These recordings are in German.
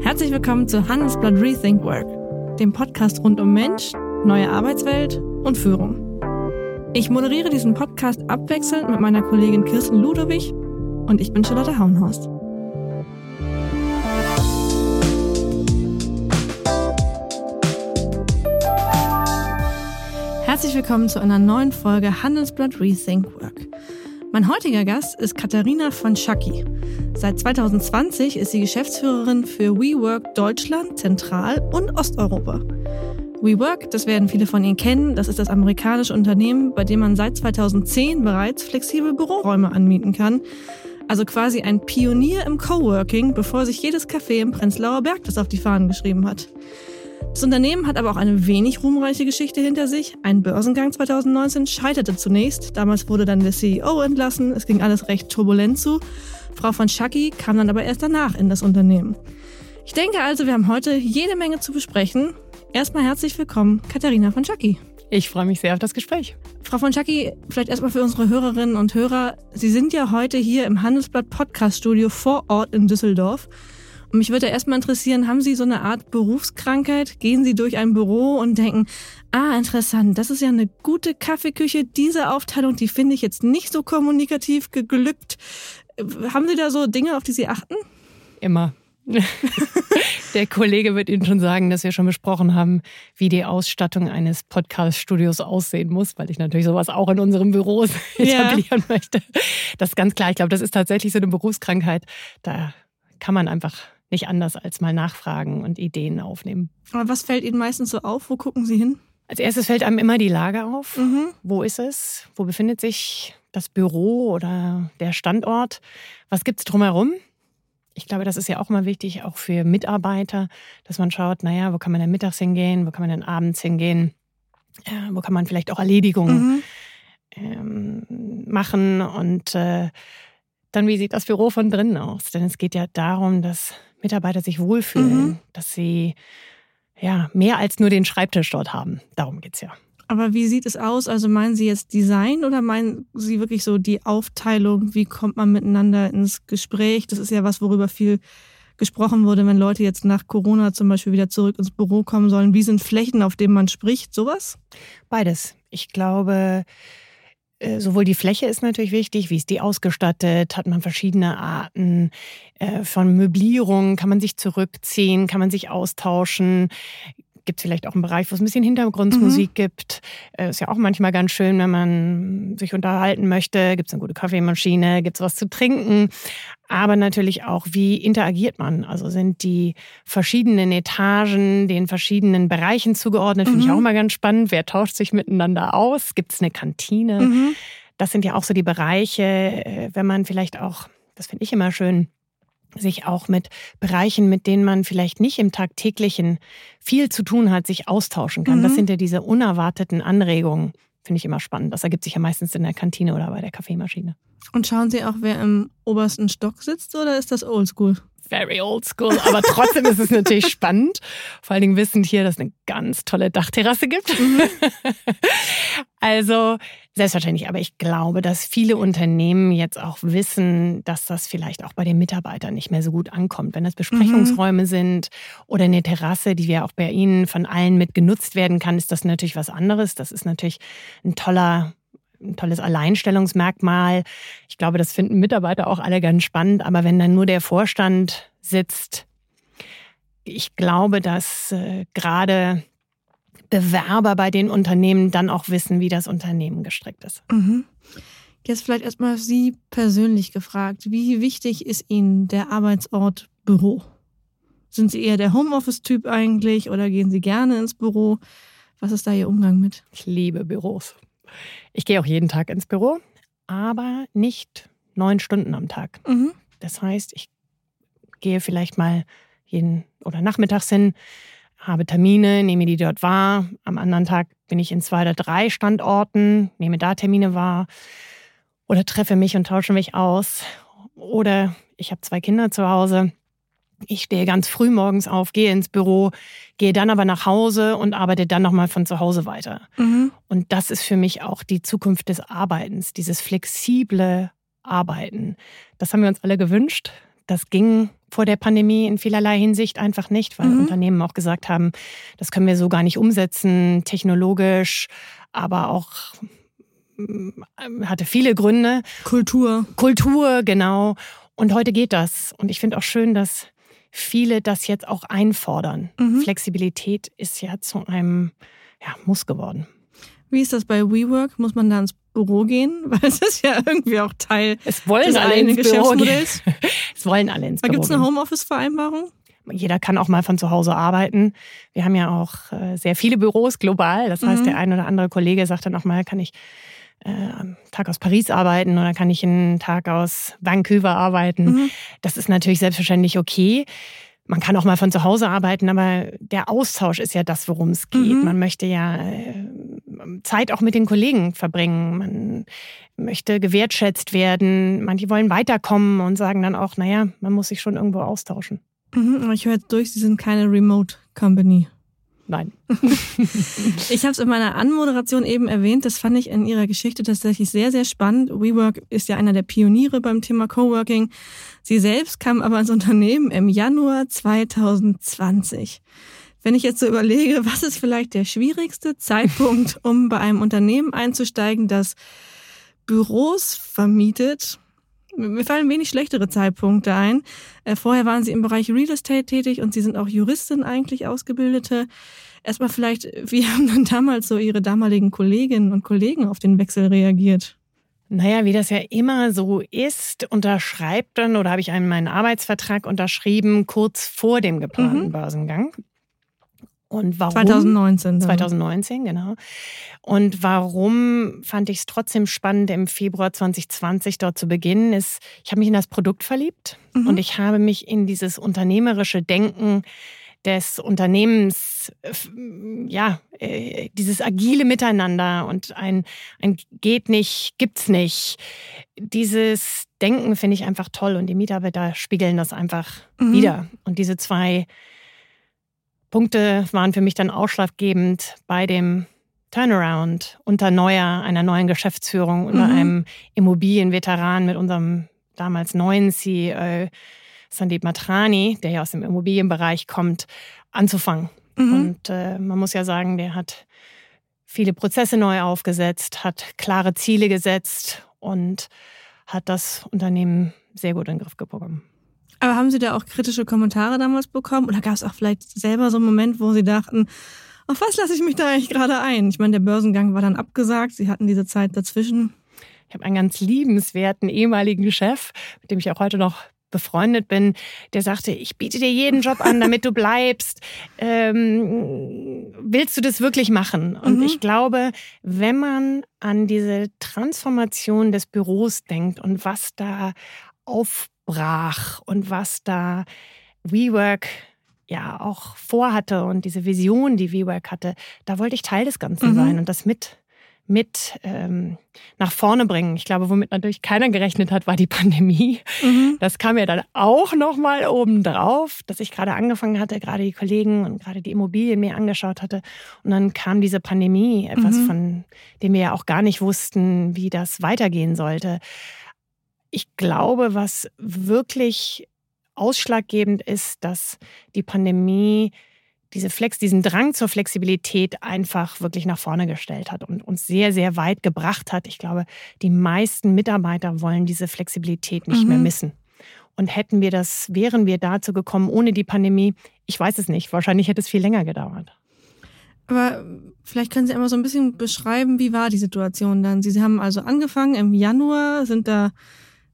Herzlich willkommen zu Handelsblatt Rethink Work, dem Podcast rund um Mensch, neue Arbeitswelt und Führung. Ich moderiere diesen Podcast abwechselnd mit meiner Kollegin Kirsten Ludowig und ich bin Charlotte Hauenhorst. Herzlich willkommen zu einer neuen Folge Handelsblatt Rethink Work. Mein heutiger Gast ist Katharina von Schacki. Seit 2020 ist sie Geschäftsführerin für WeWork Deutschland, Zentral- und Osteuropa. WeWork, das werden viele von Ihnen kennen, das ist das amerikanische Unternehmen, bei dem man seit 2010 bereits flexible Büroräume anmieten kann. Also quasi ein Pionier im Coworking, bevor sich jedes Café im Prenzlauer Berg das auf die Fahnen geschrieben hat. Das Unternehmen hat aber auch eine wenig ruhmreiche Geschichte hinter sich. Ein Börsengang 2019 scheiterte zunächst. Damals wurde dann der CEO entlassen. Es ging alles recht turbulent zu. Frau von Schacki kam dann aber erst danach in das Unternehmen. Ich denke also, wir haben heute jede Menge zu besprechen. Erstmal herzlich willkommen, Katharina von Schacki. Ich freue mich sehr auf das Gespräch. Frau von Schacki, vielleicht erstmal für unsere Hörerinnen und Hörer. Sie sind ja heute hier im Handelsblatt Podcast Studio vor Ort in Düsseldorf. Und mich würde erstmal interessieren, haben Sie so eine Art Berufskrankheit? Gehen Sie durch ein Büro und denken, ah, interessant, das ist ja eine gute Kaffeeküche. Diese Aufteilung, die finde ich jetzt nicht so kommunikativ geglückt. Haben Sie da so Dinge, auf die Sie achten? Immer. Der Kollege wird Ihnen schon sagen, dass wir schon besprochen haben, wie die Ausstattung eines Podcast-Studios aussehen muss, weil ich natürlich sowas auch in unserem Büro etablieren ja. möchte. Das ist ganz klar. Ich glaube, das ist tatsächlich so eine Berufskrankheit. Da kann man einfach nicht anders als mal nachfragen und Ideen aufnehmen. Aber was fällt Ihnen meistens so auf? Wo gucken Sie hin? Als erstes fällt einem immer die Lage auf. Mhm. Wo ist es? Wo befindet sich das Büro oder der Standort? Was gibt es drumherum? Ich glaube, das ist ja auch immer wichtig, auch für Mitarbeiter, dass man schaut, naja, wo kann man denn mittags hingehen, wo kann man denn abends hingehen, äh, wo kann man vielleicht auch Erledigungen mhm. ähm, machen und äh, dann, wie sieht das Büro von drinnen aus? Denn es geht ja darum, dass Mitarbeiter sich wohlfühlen, mhm. dass sie ja mehr als nur den Schreibtisch dort haben. Darum geht es ja. Aber wie sieht es aus? Also meinen Sie jetzt Design oder meinen Sie wirklich so die Aufteilung? Wie kommt man miteinander ins Gespräch? Das ist ja was, worüber viel gesprochen wurde, wenn Leute jetzt nach Corona zum Beispiel wieder zurück ins Büro kommen sollen. Wie sind Flächen, auf denen man spricht? Sowas? Beides. Ich glaube, sowohl die Fläche ist natürlich wichtig, wie ist die ausgestattet, hat man verschiedene Arten äh, von Möblierung, kann man sich zurückziehen, kann man sich austauschen, gibt es vielleicht auch einen Bereich, wo es ein bisschen Hintergrundmusik mhm. gibt. Äh, ist ja auch manchmal ganz schön, wenn man sich unterhalten möchte. Gibt es eine gute Kaffeemaschine? Gibt es was zu trinken? Aber natürlich auch, wie interagiert man? Also sind die verschiedenen Etagen den verschiedenen Bereichen zugeordnet? Finde mhm. ich auch mal ganz spannend. Wer tauscht sich miteinander aus? Gibt es eine Kantine? Mhm. Das sind ja auch so die Bereiche, äh, wenn man vielleicht auch, das finde ich immer schön, sich auch mit Bereichen, mit denen man vielleicht nicht im tagtäglichen viel zu tun hat, sich austauschen kann. Mhm. Das sind ja diese unerwarteten Anregungen. Finde ich immer spannend. Das ergibt sich ja meistens in der Kantine oder bei der Kaffeemaschine. Und schauen Sie auch, wer im obersten Stock sitzt oder ist das oldschool? Very old school, aber trotzdem ist es natürlich spannend. Vor allen Dingen wissend hier, dass es eine ganz tolle Dachterrasse gibt. Mhm. also selbstverständlich, aber ich glaube, dass viele Unternehmen jetzt auch wissen, dass das vielleicht auch bei den Mitarbeitern nicht mehr so gut ankommt. Wenn das Besprechungsräume mhm. sind oder eine Terrasse, die ja auch bei Ihnen von allen mit genutzt werden kann, ist das natürlich was anderes. Das ist natürlich ein toller ein tolles Alleinstellungsmerkmal. Ich glaube, das finden Mitarbeiter auch alle ganz spannend. Aber wenn dann nur der Vorstand sitzt, ich glaube, dass äh, gerade Bewerber bei den Unternehmen dann auch wissen, wie das Unternehmen gestrickt ist. Mhm. Jetzt vielleicht erstmal Sie persönlich gefragt. Wie wichtig ist Ihnen der Arbeitsort Büro? Sind Sie eher der Homeoffice-Typ eigentlich oder gehen Sie gerne ins Büro? Was ist da Ihr Umgang mit? Ich liebe Büros. Ich gehe auch jeden Tag ins Büro, aber nicht neun Stunden am Tag. Mhm. Das heißt, ich gehe vielleicht mal jeden oder nachmittags hin, habe Termine, nehme die dort wahr. Am anderen Tag bin ich in zwei oder drei Standorten, nehme da Termine wahr oder treffe mich und tausche mich aus. Oder ich habe zwei Kinder zu Hause ich stehe ganz früh morgens auf, gehe ins Büro, gehe dann aber nach Hause und arbeite dann nochmal von zu Hause weiter. Mhm. Und das ist für mich auch die Zukunft des Arbeitens, dieses flexible Arbeiten. Das haben wir uns alle gewünscht. das ging vor der Pandemie in vielerlei Hinsicht einfach nicht, weil mhm. Unternehmen auch gesagt haben, das können wir so gar nicht umsetzen, technologisch, aber auch mm, hatte viele Gründe. Kultur. Kultur, genau. Und heute geht das. Und ich finde auch schön, dass viele das jetzt auch einfordern. Mhm. Flexibilität ist ja zu einem ja, Muss geworden. Wie ist das bei WeWork? Muss man da ins Büro gehen? Weil es ist ja irgendwie auch Teil es wollen des alle ins Geschäftsmodells. es wollen alle ins Büro Gibt es eine Homeoffice-Vereinbarung? Jeder kann auch mal von zu Hause arbeiten. Wir haben ja auch äh, sehr viele Büros global. Das heißt, mhm. der ein oder andere Kollege sagt dann auch mal, kann ich am Tag aus Paris arbeiten oder kann ich einen Tag aus Vancouver arbeiten. Mhm. Das ist natürlich selbstverständlich okay. Man kann auch mal von zu Hause arbeiten, aber der Austausch ist ja das, worum es geht. Mhm. Man möchte ja äh, Zeit auch mit den Kollegen verbringen. Man möchte gewertschätzt werden. Manche wollen weiterkommen und sagen dann auch, naja, man muss sich schon irgendwo austauschen. Mhm, ich höre jetzt durch, Sie sind keine Remote Company. Nein. ich habe es in meiner Anmoderation eben erwähnt. Das fand ich in Ihrer Geschichte tatsächlich sehr, sehr spannend. WeWork ist ja einer der Pioniere beim Thema Coworking. Sie selbst kam aber ins Unternehmen im Januar 2020. Wenn ich jetzt so überlege, was ist vielleicht der schwierigste Zeitpunkt, um bei einem Unternehmen einzusteigen, das Büros vermietet, mir fallen wenig schlechtere Zeitpunkte ein. Äh, vorher waren Sie im Bereich Real Estate tätig und Sie sind auch Juristin eigentlich ausgebildete. Erstmal vielleicht, wie haben dann damals so Ihre damaligen Kolleginnen und Kollegen auf den Wechsel reagiert? Naja, wie das ja immer so ist, unterschreibt dann oder habe ich einen meinen Arbeitsvertrag unterschrieben kurz vor dem geplanten mhm. Börsengang. Und warum? 2019. Dann. 2019, genau. Und warum fand ich es trotzdem spannend, im Februar 2020 dort zu beginnen, ist, ich habe mich in das Produkt verliebt mhm. und ich habe mich in dieses unternehmerische Denken des Unternehmens, ja, äh, dieses agile Miteinander und ein, ein geht nicht, gibt's nicht. Dieses Denken finde ich einfach toll und die Mitarbeiter spiegeln das einfach mhm. wieder. Und diese zwei Punkte waren für mich dann ausschlaggebend bei dem Turnaround unter neuer, einer neuen Geschäftsführung, unter mhm. einem Immobilienveteran mit unserem damals neuen CEO Sandeep Matrani, der ja aus dem Immobilienbereich kommt, anzufangen. Mhm. Und äh, man muss ja sagen, der hat viele Prozesse neu aufgesetzt, hat klare Ziele gesetzt und hat das Unternehmen sehr gut in den Griff bekommen. Aber haben Sie da auch kritische Kommentare damals bekommen? Oder gab es auch vielleicht selber so einen Moment, wo Sie dachten, auf was lasse ich mich da eigentlich gerade ein? Ich meine, der Börsengang war dann abgesagt. Sie hatten diese Zeit dazwischen. Ich habe einen ganz liebenswerten ehemaligen Chef, mit dem ich auch heute noch befreundet bin, der sagte, ich biete dir jeden Job an, damit du bleibst. Ähm, willst du das wirklich machen? Und mhm. ich glaube, wenn man an diese Transformation des Büros denkt und was da auf brach und was da WeWork ja auch vorhatte und diese Vision, die WeWork hatte, da wollte ich Teil des Ganzen mhm. sein und das mit mit ähm, nach vorne bringen. Ich glaube, womit natürlich keiner gerechnet hat, war die Pandemie. Mhm. Das kam ja dann auch noch mal oben drauf, dass ich gerade angefangen hatte, gerade die Kollegen und gerade die Immobilien mir angeschaut hatte. Und dann kam diese Pandemie, etwas mhm. von dem wir ja auch gar nicht wussten, wie das weitergehen sollte ich glaube, was wirklich ausschlaggebend ist, dass die Pandemie diese Flex, diesen Drang zur Flexibilität einfach wirklich nach vorne gestellt hat und uns sehr, sehr weit gebracht hat. Ich glaube, die meisten Mitarbeiter wollen diese Flexibilität nicht mhm. mehr missen. Und hätten wir das, wären wir dazu gekommen ohne die Pandemie, ich weiß es nicht. Wahrscheinlich hätte es viel länger gedauert. Aber vielleicht können Sie einmal so ein bisschen beschreiben, wie war die Situation dann? Sie haben also angefangen im Januar, sind da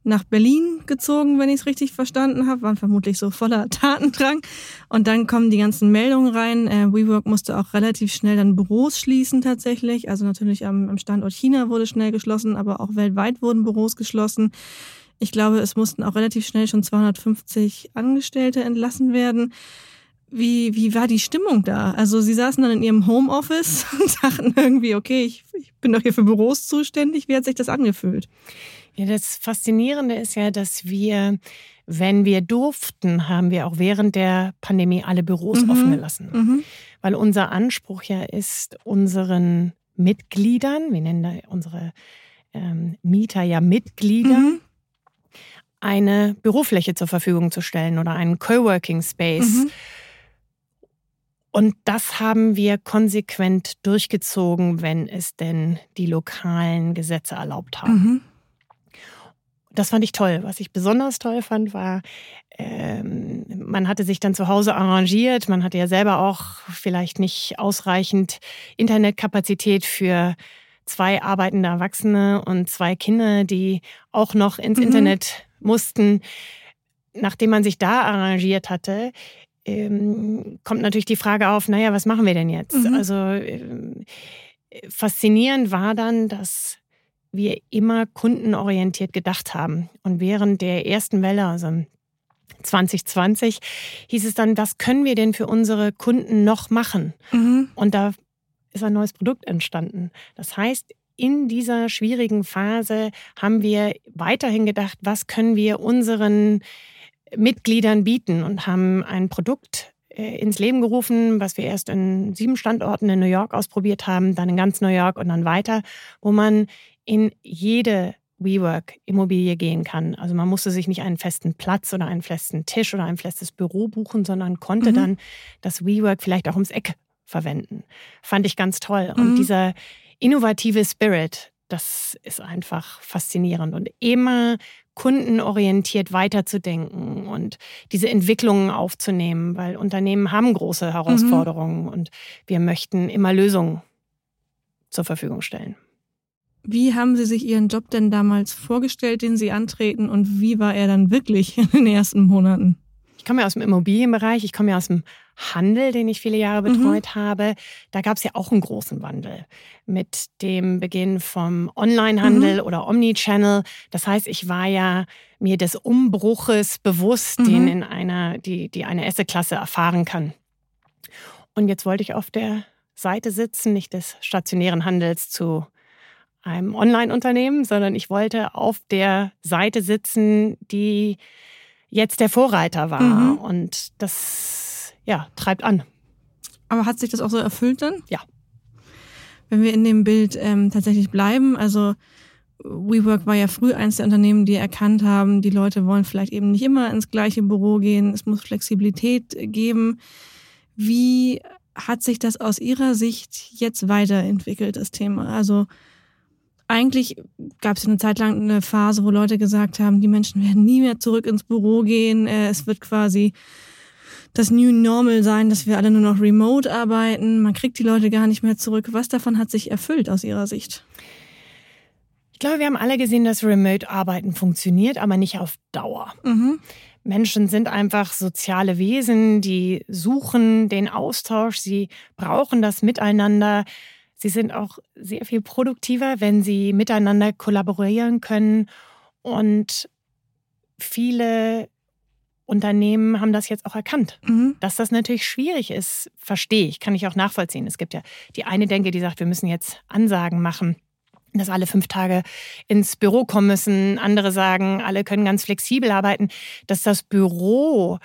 nach Berlin gezogen, wenn ich es richtig verstanden habe, waren vermutlich so voller Tatendrang. Und dann kommen die ganzen Meldungen rein. Äh, WeWork musste auch relativ schnell dann Büros schließen tatsächlich. Also natürlich am, am Standort China wurde schnell geschlossen, aber auch weltweit wurden Büros geschlossen. Ich glaube, es mussten auch relativ schnell schon 250 Angestellte entlassen werden. Wie, wie war die Stimmung da? Also Sie saßen dann in Ihrem Homeoffice und dachten irgendwie, okay, ich, ich bin doch hier für Büros zuständig. Wie hat sich das angefühlt? Ja, das Faszinierende ist ja, dass wir, wenn wir durften, haben wir auch während der Pandemie alle Büros mhm. offen gelassen. Mhm. Weil unser Anspruch ja ist, unseren Mitgliedern, wir nennen da unsere ähm, Mieter ja Mitglieder, mhm. eine Bürofläche zur Verfügung zu stellen oder einen Coworking Space. Mhm. Und das haben wir konsequent durchgezogen, wenn es denn die lokalen Gesetze erlaubt haben. Das fand ich toll. Was ich besonders toll fand, war, ähm, man hatte sich dann zu Hause arrangiert. Man hatte ja selber auch vielleicht nicht ausreichend Internetkapazität für zwei arbeitende Erwachsene und zwei Kinder, die auch noch ins mhm. Internet mussten. Nachdem man sich da arrangiert hatte, ähm, kommt natürlich die Frage auf, naja, was machen wir denn jetzt? Mhm. Also äh, faszinierend war dann, dass wir immer kundenorientiert gedacht haben. Und während der ersten Welle, also 2020, hieß es dann, was können wir denn für unsere Kunden noch machen? Mhm. Und da ist ein neues Produkt entstanden. Das heißt, in dieser schwierigen Phase haben wir weiterhin gedacht, was können wir unseren Mitgliedern bieten und haben ein Produkt ins Leben gerufen, was wir erst in sieben Standorten in New York ausprobiert haben, dann in ganz New York und dann weiter, wo man in jede WeWork-Immobilie gehen kann. Also man musste sich nicht einen festen Platz oder einen festen Tisch oder ein festes Büro buchen, sondern konnte mhm. dann das WeWork vielleicht auch ums Eck verwenden. Fand ich ganz toll. Mhm. Und dieser innovative Spirit, das ist einfach faszinierend. Und immer kundenorientiert weiterzudenken und diese Entwicklungen aufzunehmen, weil Unternehmen haben große Herausforderungen mhm. und wir möchten immer Lösungen zur Verfügung stellen. Wie haben Sie sich Ihren Job denn damals vorgestellt, den Sie antreten und wie war er dann wirklich in den ersten Monaten? Ich komme ja aus dem Immobilienbereich, ich komme ja aus dem Handel, den ich viele Jahre mhm. betreut mhm. habe. Da gab es ja auch einen großen Wandel mit dem Beginn vom Onlinehandel mhm. oder Omnichannel. Das heißt, ich war ja mir des Umbruches bewusst, mhm. den in einer, die, die eine Esse-Klasse erfahren kann. Und jetzt wollte ich auf der Seite sitzen, nicht des stationären Handels zu einem Online-Unternehmen, sondern ich wollte auf der Seite sitzen, die jetzt der Vorreiter war. Mhm. Und das ja, treibt an. Aber hat sich das auch so erfüllt dann? Ja. Wenn wir in dem Bild ähm, tatsächlich bleiben, also WeWork war ja früh eins der Unternehmen, die erkannt haben, die Leute wollen vielleicht eben nicht immer ins gleiche Büro gehen, es muss Flexibilität geben. Wie hat sich das aus Ihrer Sicht jetzt weiterentwickelt, das Thema? Also eigentlich gab es eine Zeit lang eine Phase, wo Leute gesagt haben, die Menschen werden nie mehr zurück ins Büro gehen. Äh, es wird quasi das New Normal sein, dass wir alle nur noch remote arbeiten. Man kriegt die Leute gar nicht mehr zurück. Was davon hat sich erfüllt aus Ihrer Sicht? Ich glaube, wir haben alle gesehen, dass Remote-Arbeiten funktioniert, aber nicht auf Dauer. Mhm. Menschen sind einfach soziale Wesen, die suchen den Austausch, sie brauchen das Miteinander. Sie sind auch sehr viel produktiver, wenn sie miteinander kollaborieren können. Und viele Unternehmen haben das jetzt auch erkannt. Mhm. Dass das natürlich schwierig ist, verstehe ich, kann ich auch nachvollziehen. Es gibt ja die eine Denke, die sagt, wir müssen jetzt Ansagen machen dass alle fünf Tage ins Büro kommen müssen. Andere sagen, alle können ganz flexibel arbeiten. Dass das Büro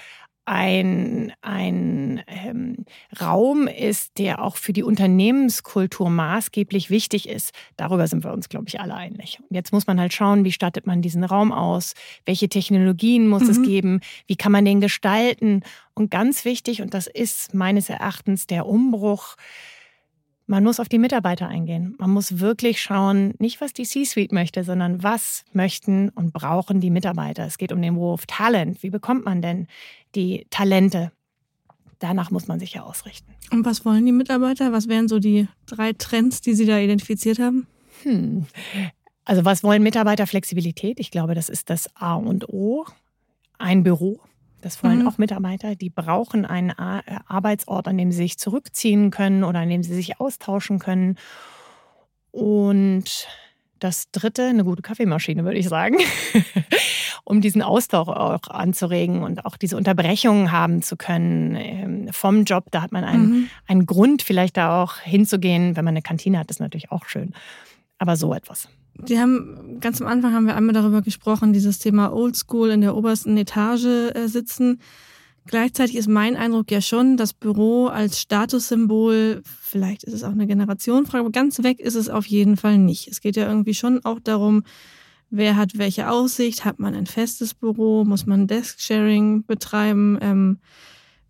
ein, ein ähm, Raum ist, der auch für die Unternehmenskultur maßgeblich wichtig ist. Darüber sind wir uns, glaube ich, alle einig. Und jetzt muss man halt schauen, wie stattet man diesen Raum aus? Welche Technologien muss mhm. es geben? Wie kann man den gestalten? Und ganz wichtig, und das ist meines Erachtens der Umbruch, man muss auf die Mitarbeiter eingehen. Man muss wirklich schauen, nicht was die C-Suite möchte, sondern was möchten und brauchen die Mitarbeiter. Es geht um den Wurf Talent. Wie bekommt man denn die Talente? Danach muss man sich ja ausrichten. Und was wollen die Mitarbeiter? Was wären so die drei Trends, die Sie da identifiziert haben? Hm. Also was wollen Mitarbeiter? Flexibilität. Ich glaube, das ist das A und O. Ein Büro, das wollen mhm. auch Mitarbeiter, die brauchen einen äh, Arbeitsort, an dem sie sich zurückziehen können oder an dem sie sich austauschen können. Und das dritte, eine gute Kaffeemaschine, würde ich sagen, um diesen Austausch auch anzuregen und auch diese Unterbrechungen haben zu können ähm, vom Job. Da hat man einen, mhm. einen Grund, vielleicht da auch hinzugehen. Wenn man eine Kantine hat, ist natürlich auch schön. Aber so etwas. Die haben, ganz am Anfang haben wir einmal darüber gesprochen, dieses Thema Oldschool in der obersten Etage äh, sitzen. Gleichzeitig ist mein Eindruck ja schon, das Büro als Statussymbol, vielleicht ist es auch eine Generationenfrage, aber ganz weg ist es auf jeden Fall nicht. Es geht ja irgendwie schon auch darum, wer hat welche Aussicht, hat man ein festes Büro, muss man Desk-Sharing betreiben. Ähm,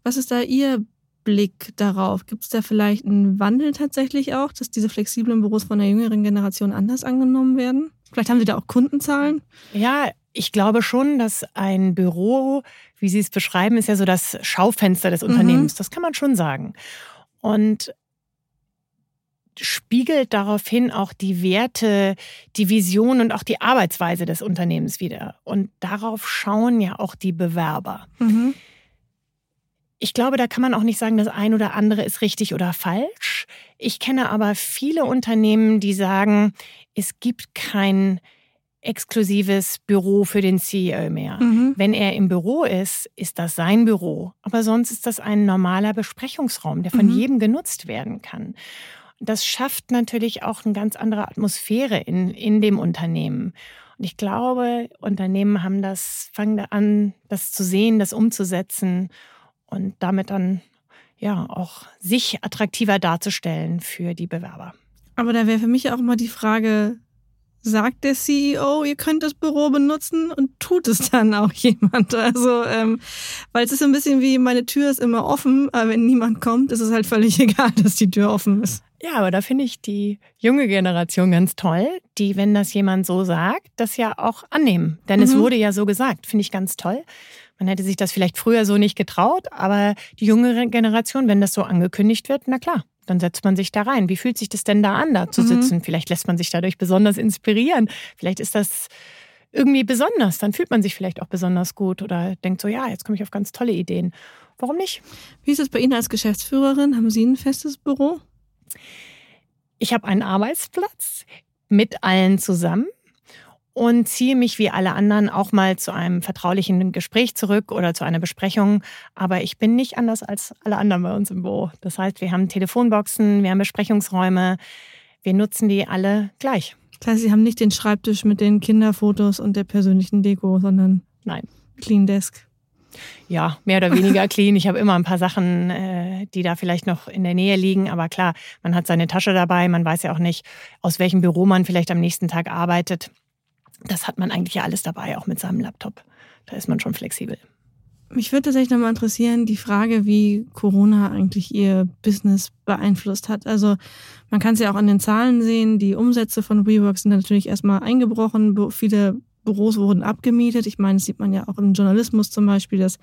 was ist da Ihr Blick darauf? Gibt es da vielleicht einen Wandel tatsächlich auch, dass diese flexiblen Büros von der jüngeren Generation anders angenommen werden? Vielleicht haben Sie da auch Kundenzahlen? Ja, ich glaube schon, dass ein Büro, wie Sie es beschreiben, ist ja so das Schaufenster des mhm. Unternehmens. Mhm. Das kann man schon sagen. Und spiegelt daraufhin auch die Werte, die Vision und auch die Arbeitsweise des Unternehmens wieder. Und darauf schauen ja auch die Bewerber. Mhm. Ich glaube, da kann man auch nicht sagen, das ein oder andere ist richtig oder falsch. Ich kenne aber viele Unternehmen, die sagen, es gibt kein exklusives Büro für den CEO mehr. Mhm. Wenn er im Büro ist, ist das sein Büro. Aber sonst ist das ein normaler Besprechungsraum, der von mhm. jedem genutzt werden kann. Das schafft natürlich auch eine ganz andere Atmosphäre in, in dem Unternehmen. Und ich glaube, Unternehmen haben das, fangen an, das zu sehen, das umzusetzen und damit dann ja auch sich attraktiver darzustellen für die Bewerber. Aber da wäre für mich auch mal die Frage, sagt der CEO, ihr könnt das Büro benutzen und tut es dann auch jemand. Also, ähm, weil es ist ein bisschen wie, meine Tür ist immer offen, aber wenn niemand kommt, ist es halt völlig egal, dass die Tür offen ist. Ja, aber da finde ich die junge Generation ganz toll, die, wenn das jemand so sagt, das ja auch annehmen. Denn mhm. es wurde ja so gesagt, finde ich ganz toll. Man hätte sich das vielleicht früher so nicht getraut, aber die junge Generation, wenn das so angekündigt wird, na klar, dann setzt man sich da rein. Wie fühlt sich das denn da an, da zu mhm. sitzen? Vielleicht lässt man sich dadurch besonders inspirieren. Vielleicht ist das irgendwie besonders. Dann fühlt man sich vielleicht auch besonders gut oder denkt so, ja, jetzt komme ich auf ganz tolle Ideen. Warum nicht? Wie ist es bei Ihnen als Geschäftsführerin? Haben Sie ein festes Büro? Ich habe einen Arbeitsplatz mit allen zusammen und ziehe mich wie alle anderen auch mal zu einem vertraulichen Gespräch zurück oder zu einer Besprechung. Aber ich bin nicht anders als alle anderen bei uns im Büro. Das heißt, wir haben Telefonboxen, wir haben Besprechungsräume. Wir nutzen die alle gleich. Das heißt, Sie haben nicht den Schreibtisch mit den Kinderfotos und der persönlichen Deko, sondern Nein. Clean Desk. Ja, mehr oder weniger clean. Ich habe immer ein paar Sachen, äh, die da vielleicht noch in der Nähe liegen. Aber klar, man hat seine Tasche dabei. Man weiß ja auch nicht, aus welchem Büro man vielleicht am nächsten Tag arbeitet das hat man eigentlich ja alles dabei, auch mit seinem Laptop. Da ist man schon flexibel. Mich würde tatsächlich nochmal interessieren, die Frage, wie Corona eigentlich ihr Business beeinflusst hat. Also man kann es ja auch an den Zahlen sehen, die Umsätze von WeWork sind natürlich erstmal eingebrochen, viele Büros wurden abgemietet. Ich meine, das sieht man ja auch im Journalismus zum Beispiel, dass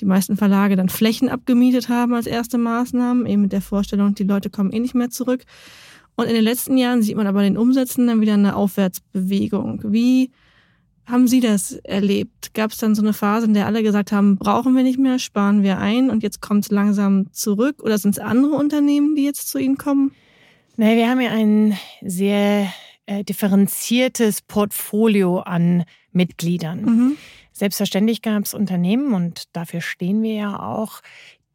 die meisten Verlage dann Flächen abgemietet haben als erste Maßnahmen, eben mit der Vorstellung, die Leute kommen eh nicht mehr zurück. Und in den letzten Jahren sieht man aber den Umsätzen dann wieder eine Aufwärtsbewegung. Wie haben Sie das erlebt? Gab es dann so eine Phase, in der alle gesagt haben, brauchen wir nicht mehr, sparen wir ein und jetzt kommt es langsam zurück? Oder sind es andere Unternehmen, die jetzt zu Ihnen kommen? Naja, wir haben ja ein sehr äh, differenziertes Portfolio an Mitgliedern. Mhm. Selbstverständlich gab es Unternehmen, und dafür stehen wir ja auch,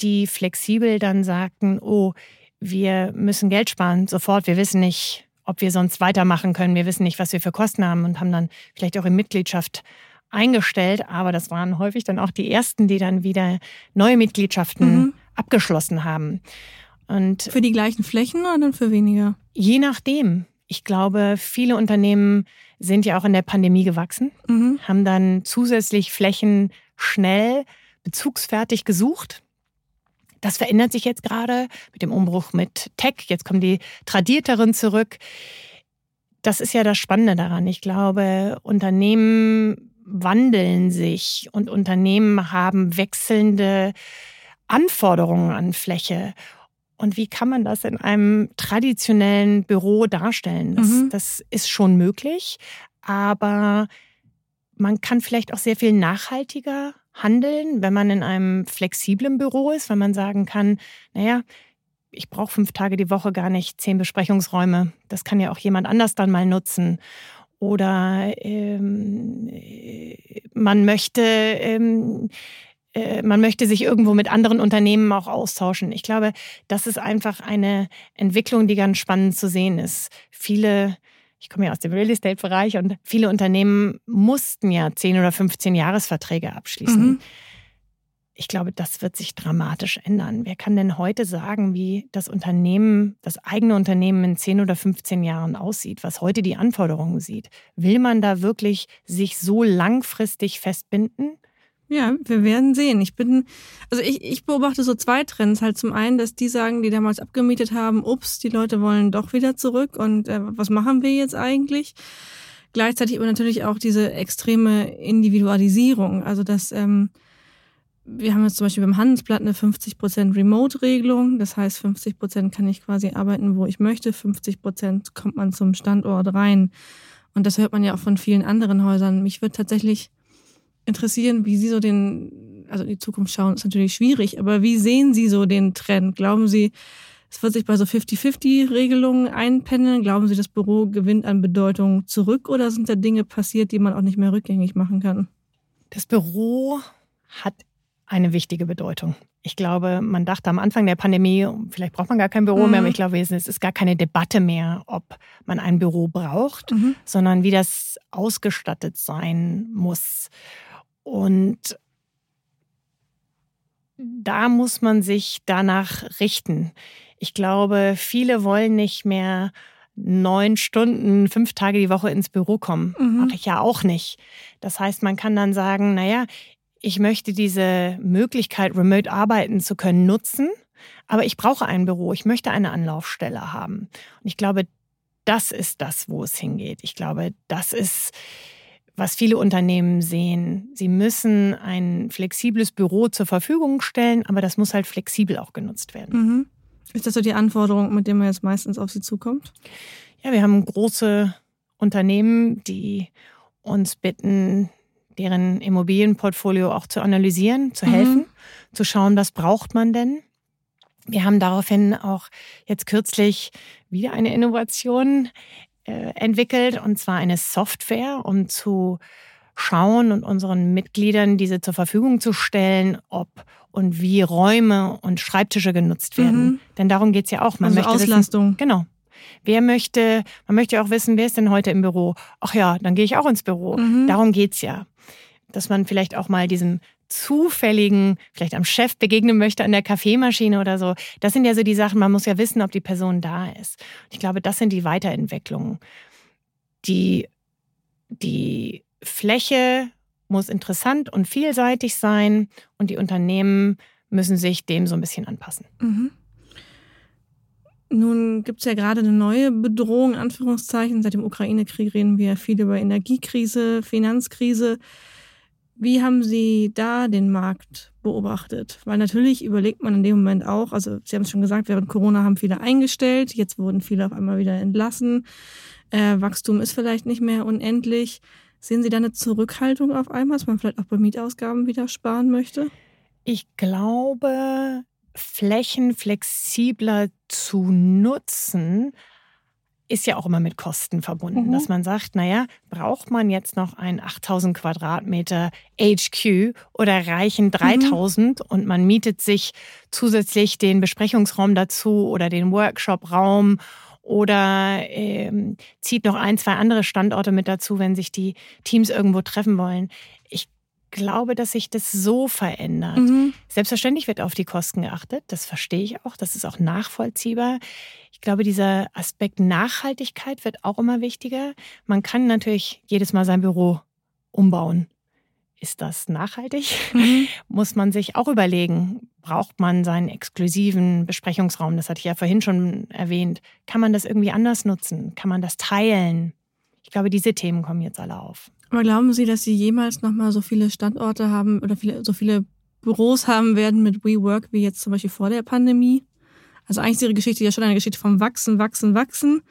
die flexibel dann sagten, oh, wir müssen Geld sparen, sofort. Wir wissen nicht, ob wir sonst weitermachen können. Wir wissen nicht, was wir für Kosten haben und haben dann vielleicht auch in Mitgliedschaft eingestellt. Aber das waren häufig dann auch die ersten, die dann wieder neue Mitgliedschaften mhm. abgeschlossen haben. Und für die gleichen Flächen oder dann für weniger? Je nachdem. Ich glaube, viele Unternehmen sind ja auch in der Pandemie gewachsen, mhm. haben dann zusätzlich Flächen schnell bezugsfertig gesucht das verändert sich jetzt gerade mit dem Umbruch mit Tech. Jetzt kommen die Tradierteren zurück. Das ist ja das Spannende daran. Ich glaube, Unternehmen wandeln sich und Unternehmen haben wechselnde Anforderungen an Fläche. Und wie kann man das in einem traditionellen Büro darstellen? Das, mhm. das ist schon möglich, aber man kann vielleicht auch sehr viel nachhaltiger handeln, wenn man in einem flexiblen Büro ist, wenn man sagen kann, naja, ich brauche fünf Tage die Woche gar nicht zehn Besprechungsräume. Das kann ja auch jemand anders dann mal nutzen. Oder ähm, man möchte ähm, äh, man möchte sich irgendwo mit anderen Unternehmen auch austauschen. Ich glaube, das ist einfach eine Entwicklung, die ganz spannend zu sehen ist. Viele ich komme ja aus dem Real Estate-Bereich und viele Unternehmen mussten ja 10 oder 15 Jahresverträge abschließen. Mhm. ich glaube, das wird sich dramatisch ändern. Wer kann denn heute sagen, wie das Unternehmen, das eigene Unternehmen in 10 oder 15 Jahren aussieht, was heute die Anforderungen sieht? Will man da wirklich sich so langfristig festbinden? Ja, wir werden sehen. Ich bin, also ich, ich beobachte so zwei Trends. Halt zum einen, dass die sagen, die damals abgemietet haben, ups, die Leute wollen doch wieder zurück und äh, was machen wir jetzt eigentlich? Gleichzeitig aber natürlich auch diese extreme Individualisierung. Also dass ähm, wir haben jetzt zum Beispiel beim Handelsblatt eine 50% Remote-Regelung. Das heißt, 50% kann ich quasi arbeiten, wo ich möchte. 50% kommt man zum Standort rein. Und das hört man ja auch von vielen anderen Häusern. Mich würde tatsächlich interessieren, wie Sie so den, also die Zukunft schauen, ist natürlich schwierig, aber wie sehen Sie so den Trend? Glauben Sie, es wird sich bei so 50-50-Regelungen einpendeln? Glauben Sie, das Büro gewinnt an Bedeutung zurück oder sind da Dinge passiert, die man auch nicht mehr rückgängig machen kann? Das Büro hat eine wichtige Bedeutung. Ich glaube, man dachte am Anfang der Pandemie, vielleicht braucht man gar kein Büro mhm. mehr, aber ich glaube, es ist gar keine Debatte mehr, ob man ein Büro braucht, mhm. sondern wie das ausgestattet sein muss. Und da muss man sich danach richten. Ich glaube, viele wollen nicht mehr neun Stunden, fünf Tage die Woche ins Büro kommen. Mhm. Mache ich ja auch nicht. Das heißt, man kann dann sagen, naja, ich möchte diese Möglichkeit, remote arbeiten zu können, nutzen, aber ich brauche ein Büro, ich möchte eine Anlaufstelle haben. Und ich glaube, das ist das, wo es hingeht. Ich glaube, das ist, was viele Unternehmen sehen. Sie müssen ein flexibles Büro zur Verfügung stellen, aber das muss halt flexibel auch genutzt werden. Mhm. Ist das so die Anforderung, mit der man jetzt meistens auf Sie zukommt? Ja, wir haben große Unternehmen, die uns bitten, deren Immobilienportfolio auch zu analysieren, zu helfen, mhm. zu schauen, was braucht man denn. Wir haben daraufhin auch jetzt kürzlich wieder eine Innovation entwickelt, und zwar eine Software, um zu schauen und unseren Mitgliedern diese zur Verfügung zu stellen, ob und wie Räume und Schreibtische genutzt werden. Mhm. Denn darum geht's ja auch. Man also möchte Auslastung. Wissen, genau. Wer möchte, man möchte auch wissen, wer ist denn heute im Büro? Ach ja, dann gehe ich auch ins Büro. Mhm. Darum geht's ja. Dass man vielleicht auch mal diesem zufälligen, vielleicht am Chef begegnen möchte an der Kaffeemaschine oder so. Das sind ja so die Sachen, man muss ja wissen, ob die Person da ist. Ich glaube, das sind die Weiterentwicklungen. Die, die Fläche muss interessant und vielseitig sein und die Unternehmen müssen sich dem so ein bisschen anpassen. Mhm. Nun gibt es ja gerade eine neue Bedrohung, Anführungszeichen. Seit dem Ukraine-Krieg reden wir viel über Energiekrise, Finanzkrise. Wie haben Sie da den Markt beobachtet? Weil natürlich überlegt man in dem Moment auch, also Sie haben es schon gesagt, während Corona haben viele eingestellt, jetzt wurden viele auf einmal wieder entlassen. Äh, Wachstum ist vielleicht nicht mehr unendlich. Sehen Sie da eine Zurückhaltung auf einmal, dass man vielleicht auch bei Mietausgaben wieder sparen möchte? Ich glaube, Flächen flexibler zu nutzen, ist ja auch immer mit Kosten verbunden, mhm. dass man sagt, naja, braucht man jetzt noch ein 8000 Quadratmeter HQ oder reichen 3000 mhm. und man mietet sich zusätzlich den Besprechungsraum dazu oder den Workshop-Raum oder ähm, zieht noch ein, zwei andere Standorte mit dazu, wenn sich die Teams irgendwo treffen wollen. Ich glaube, dass sich das so verändert. Mhm. Selbstverständlich wird auf die Kosten geachtet, das verstehe ich auch, das ist auch nachvollziehbar. Ich glaube, dieser Aspekt Nachhaltigkeit wird auch immer wichtiger. Man kann natürlich jedes Mal sein Büro umbauen. Ist das nachhaltig? Mhm. Muss man sich auch überlegen, braucht man seinen exklusiven Besprechungsraum? Das hatte ich ja vorhin schon erwähnt. Kann man das irgendwie anders nutzen? Kann man das teilen? Ich glaube, diese Themen kommen jetzt alle auf. Aber glauben Sie, dass Sie jemals nochmal so viele Standorte haben oder viele, so viele Büros haben werden mit WeWork wie jetzt zum Beispiel vor der Pandemie? Also eigentlich ist Ihre Geschichte ja schon eine Geschichte vom Wachsen, Wachsen, Wachsen.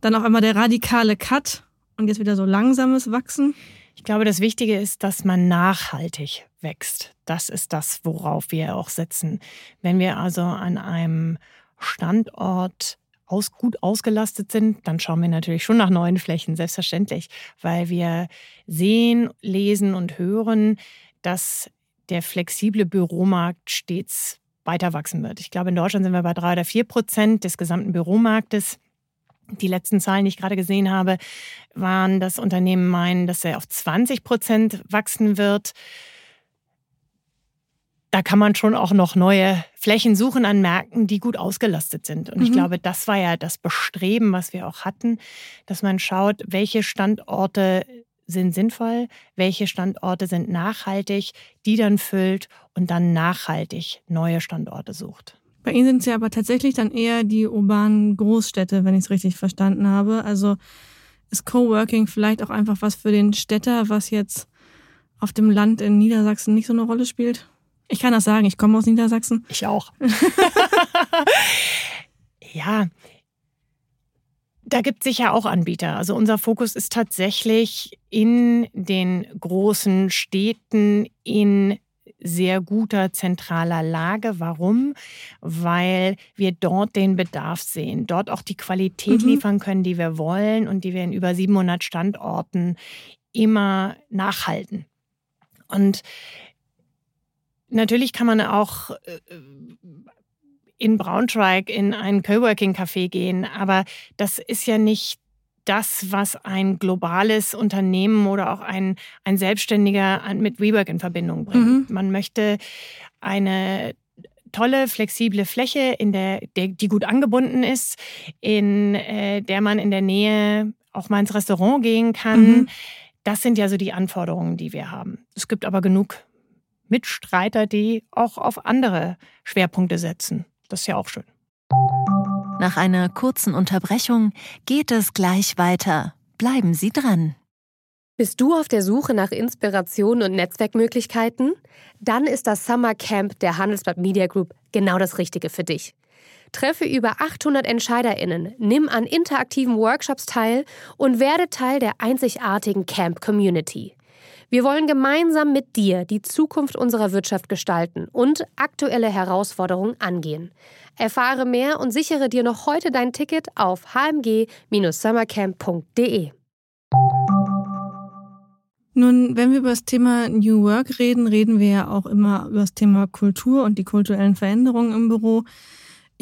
Dann auf einmal der radikale Cut und jetzt wieder so langsames Wachsen. Ich glaube, das Wichtige ist, dass man nachhaltig wächst. Das ist das, worauf wir auch setzen. Wenn wir also an einem Standort aus, gut ausgelastet sind, dann schauen wir natürlich schon nach neuen Flächen, selbstverständlich, weil wir sehen, lesen und hören, dass der flexible Büromarkt stets weiter wachsen wird. Ich glaube, in Deutschland sind wir bei drei oder vier Prozent des gesamten Büromarktes. Die letzten Zahlen, die ich gerade gesehen habe, waren, dass Unternehmen meinen, dass er auf 20 Prozent wachsen wird. Da kann man schon auch noch neue Flächen suchen an Märkten, die gut ausgelastet sind. Und mhm. ich glaube, das war ja das Bestreben, was wir auch hatten, dass man schaut, welche Standorte sind sinnvoll, welche Standorte sind nachhaltig, die dann füllt und dann nachhaltig neue Standorte sucht. Bei Ihnen sind es ja aber tatsächlich dann eher die urbanen Großstädte, wenn ich es richtig verstanden habe. Also ist Coworking vielleicht auch einfach was für den Städter, was jetzt auf dem Land in Niedersachsen nicht so eine Rolle spielt? Ich kann das sagen, ich komme aus Niedersachsen. Ich auch. ja, da gibt es sicher auch Anbieter. Also unser Fokus ist tatsächlich in den großen Städten in sehr guter zentraler Lage. Warum? Weil wir dort den Bedarf sehen, dort auch die Qualität mhm. liefern können, die wir wollen und die wir in über 700 Standorten immer nachhalten. Und natürlich kann man auch äh, in Braunschweig in ein Coworking-Café gehen, aber das ist ja nicht das, was ein globales Unternehmen oder auch ein, ein Selbstständiger mit WeWork in Verbindung bringt. Mhm. Man möchte eine tolle, flexible Fläche, in der, der die gut angebunden ist, in äh, der man in der Nähe auch mal ins Restaurant gehen kann. Mhm. Das sind ja so die Anforderungen, die wir haben. Es gibt aber genug Mitstreiter, die auch auf andere Schwerpunkte setzen. Das ist ja auch schön. Nach einer kurzen Unterbrechung geht es gleich weiter. Bleiben Sie dran. Bist du auf der Suche nach Inspiration und Netzwerkmöglichkeiten? Dann ist das Summer Camp der Handelsblatt Media Group genau das Richtige für dich. Treffe über 800 EntscheiderInnen, nimm an interaktiven Workshops teil und werde Teil der einzigartigen Camp Community. Wir wollen gemeinsam mit dir die Zukunft unserer Wirtschaft gestalten und aktuelle Herausforderungen angehen. Erfahre mehr und sichere dir noch heute dein Ticket auf hmg-summercamp.de. Nun, wenn wir über das Thema New Work reden, reden wir ja auch immer über das Thema Kultur und die kulturellen Veränderungen im Büro.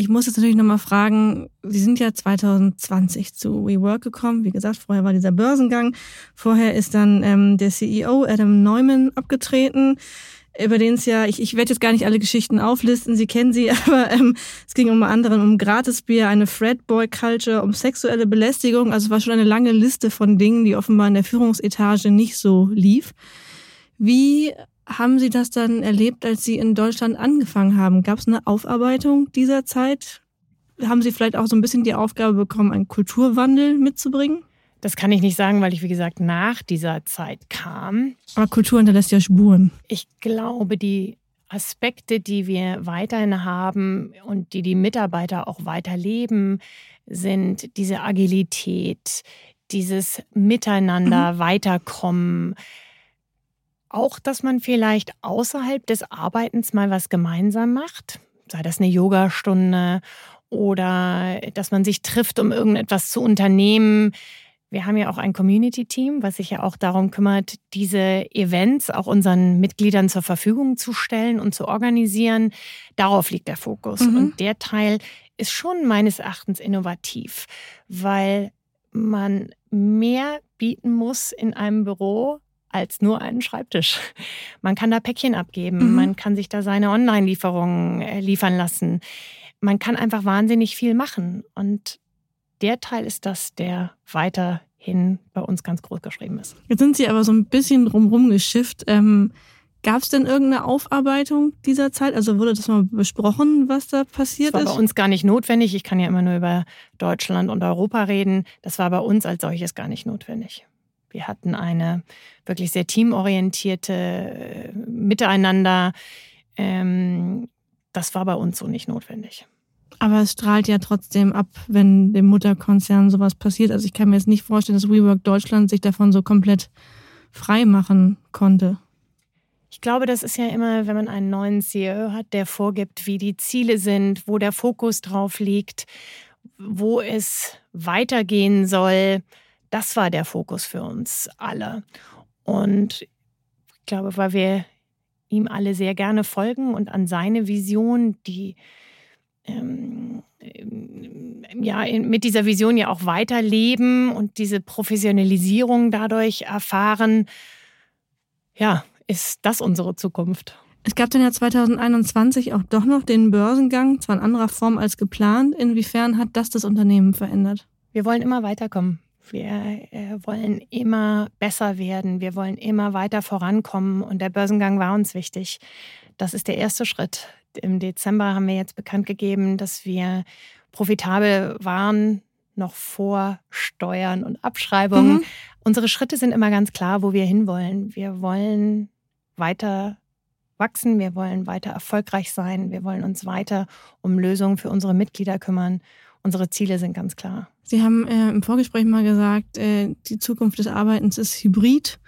Ich muss jetzt natürlich nochmal fragen, Sie sind ja 2020 zu WeWork gekommen. Wie gesagt, vorher war dieser Börsengang. Vorher ist dann ähm, der CEO Adam Neumann abgetreten, über den es ja, ich, ich werde jetzt gar nicht alle Geschichten auflisten, Sie kennen sie, aber ähm, es ging unter anderem um Gratisbier, eine Fredboy-Culture, um sexuelle Belästigung. Also es war schon eine lange Liste von Dingen, die offenbar in der Führungsetage nicht so lief. Wie haben Sie das dann erlebt, als Sie in Deutschland angefangen haben? Gab es eine Aufarbeitung dieser Zeit? Haben Sie vielleicht auch so ein bisschen die Aufgabe bekommen, einen Kulturwandel mitzubringen? Das kann ich nicht sagen, weil ich, wie gesagt, nach dieser Zeit kam. Aber Kultur hinterlässt ja Spuren. Ich glaube, die Aspekte, die wir weiterhin haben und die die Mitarbeiter auch weiterleben, sind diese Agilität, dieses Miteinander, mhm. Weiterkommen, auch, dass man vielleicht außerhalb des Arbeitens mal was gemeinsam macht, sei das eine Yogastunde oder dass man sich trifft, um irgendetwas zu unternehmen. Wir haben ja auch ein Community-Team, was sich ja auch darum kümmert, diese Events auch unseren Mitgliedern zur Verfügung zu stellen und zu organisieren. Darauf liegt der Fokus. Mhm. Und der Teil ist schon meines Erachtens innovativ, weil man mehr bieten muss in einem Büro als nur einen Schreibtisch. Man kann da Päckchen abgeben, mhm. man kann sich da seine Online-Lieferungen äh, liefern lassen. Man kann einfach wahnsinnig viel machen. Und der Teil ist das, der weiterhin bei uns ganz groß geschrieben ist. Jetzt sind Sie aber so ein bisschen drumherum geschifft. Ähm, Gab es denn irgendeine Aufarbeitung dieser Zeit? Also wurde das mal besprochen, was da passiert das war ist? bei uns gar nicht notwendig. Ich kann ja immer nur über Deutschland und Europa reden. Das war bei uns als solches gar nicht notwendig. Wir hatten eine wirklich sehr teamorientierte äh, Miteinander. Ähm, das war bei uns so nicht notwendig. Aber es strahlt ja trotzdem ab, wenn dem Mutterkonzern sowas passiert. Also ich kann mir jetzt nicht vorstellen, dass WeWork Deutschland sich davon so komplett frei machen konnte. Ich glaube, das ist ja immer, wenn man einen neuen CEO hat, der vorgibt, wie die Ziele sind, wo der Fokus drauf liegt, wo es weitergehen soll. Das war der Fokus für uns alle. Und ich glaube, weil wir ihm alle sehr gerne folgen und an seine Vision, die ähm, ja mit dieser Vision ja auch weiterleben und diese Professionalisierung dadurch erfahren, ja, ist das unsere Zukunft. Es gab dann ja 2021 auch doch noch den Börsengang, zwar in anderer Form als geplant. Inwiefern hat das das Unternehmen verändert? Wir wollen immer weiterkommen. Wir äh, wollen immer besser werden. Wir wollen immer weiter vorankommen. Und der Börsengang war uns wichtig. Das ist der erste Schritt. Im Dezember haben wir jetzt bekannt gegeben, dass wir profitabel waren, noch vor Steuern und Abschreibungen. Mhm. Unsere Schritte sind immer ganz klar, wo wir hinwollen. Wir wollen weiter wachsen, wir wollen weiter erfolgreich sein, wir wollen uns weiter um Lösungen für unsere Mitglieder kümmern. Unsere Ziele sind ganz klar. Sie haben äh, im Vorgespräch mal gesagt, äh, die Zukunft des Arbeitens ist hybrid.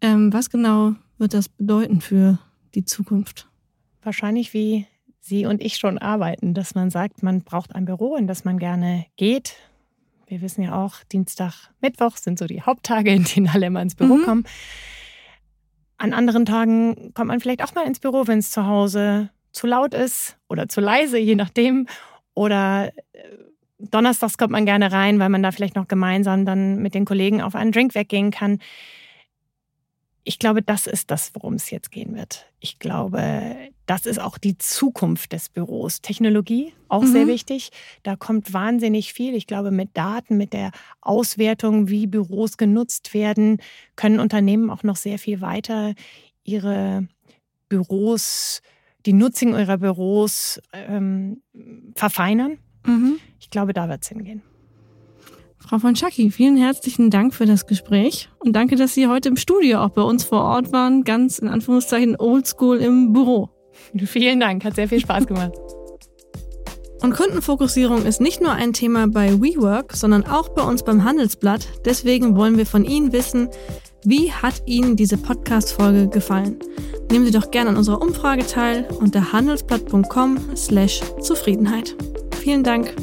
Ähm, was genau wird das bedeuten für die Zukunft? Wahrscheinlich wie Sie und ich schon arbeiten, dass man sagt, man braucht ein Büro, in das man gerne geht. Wir wissen ja auch, Dienstag, Mittwoch sind so die Haupttage, in denen alle immer ins Büro mhm. kommen. An anderen Tagen kommt man vielleicht auch mal ins Büro, wenn es zu Hause zu laut ist oder zu leise, je nachdem. Oder äh, donnerstags kommt man gerne rein, weil man da vielleicht noch gemeinsam dann mit den Kollegen auf einen Drink weggehen kann. Ich glaube, das ist das, worum es jetzt gehen wird. Ich glaube, das ist auch die Zukunft des Büros. Technologie, auch mhm. sehr wichtig. Da kommt wahnsinnig viel. Ich glaube, mit Daten, mit der Auswertung, wie Büros genutzt werden, können Unternehmen auch noch sehr viel weiter ihre Büros, die Nutzung ihrer Büros ähm, verfeinern. Mhm. Ich glaube, da wird es hingehen. Frau von Schacki, vielen herzlichen Dank für das Gespräch und danke, dass Sie heute im Studio auch bei uns vor Ort waren, ganz in Anführungszeichen oldschool im Büro. Vielen Dank, hat sehr viel Spaß gemacht. Und Kundenfokussierung ist nicht nur ein Thema bei WeWork, sondern auch bei uns beim Handelsblatt. Deswegen wollen wir von Ihnen wissen, wie hat Ihnen diese Podcast-Folge gefallen? Nehmen Sie doch gerne an unserer Umfrage teil unter handelsblatt.com/zufriedenheit. Vielen Dank.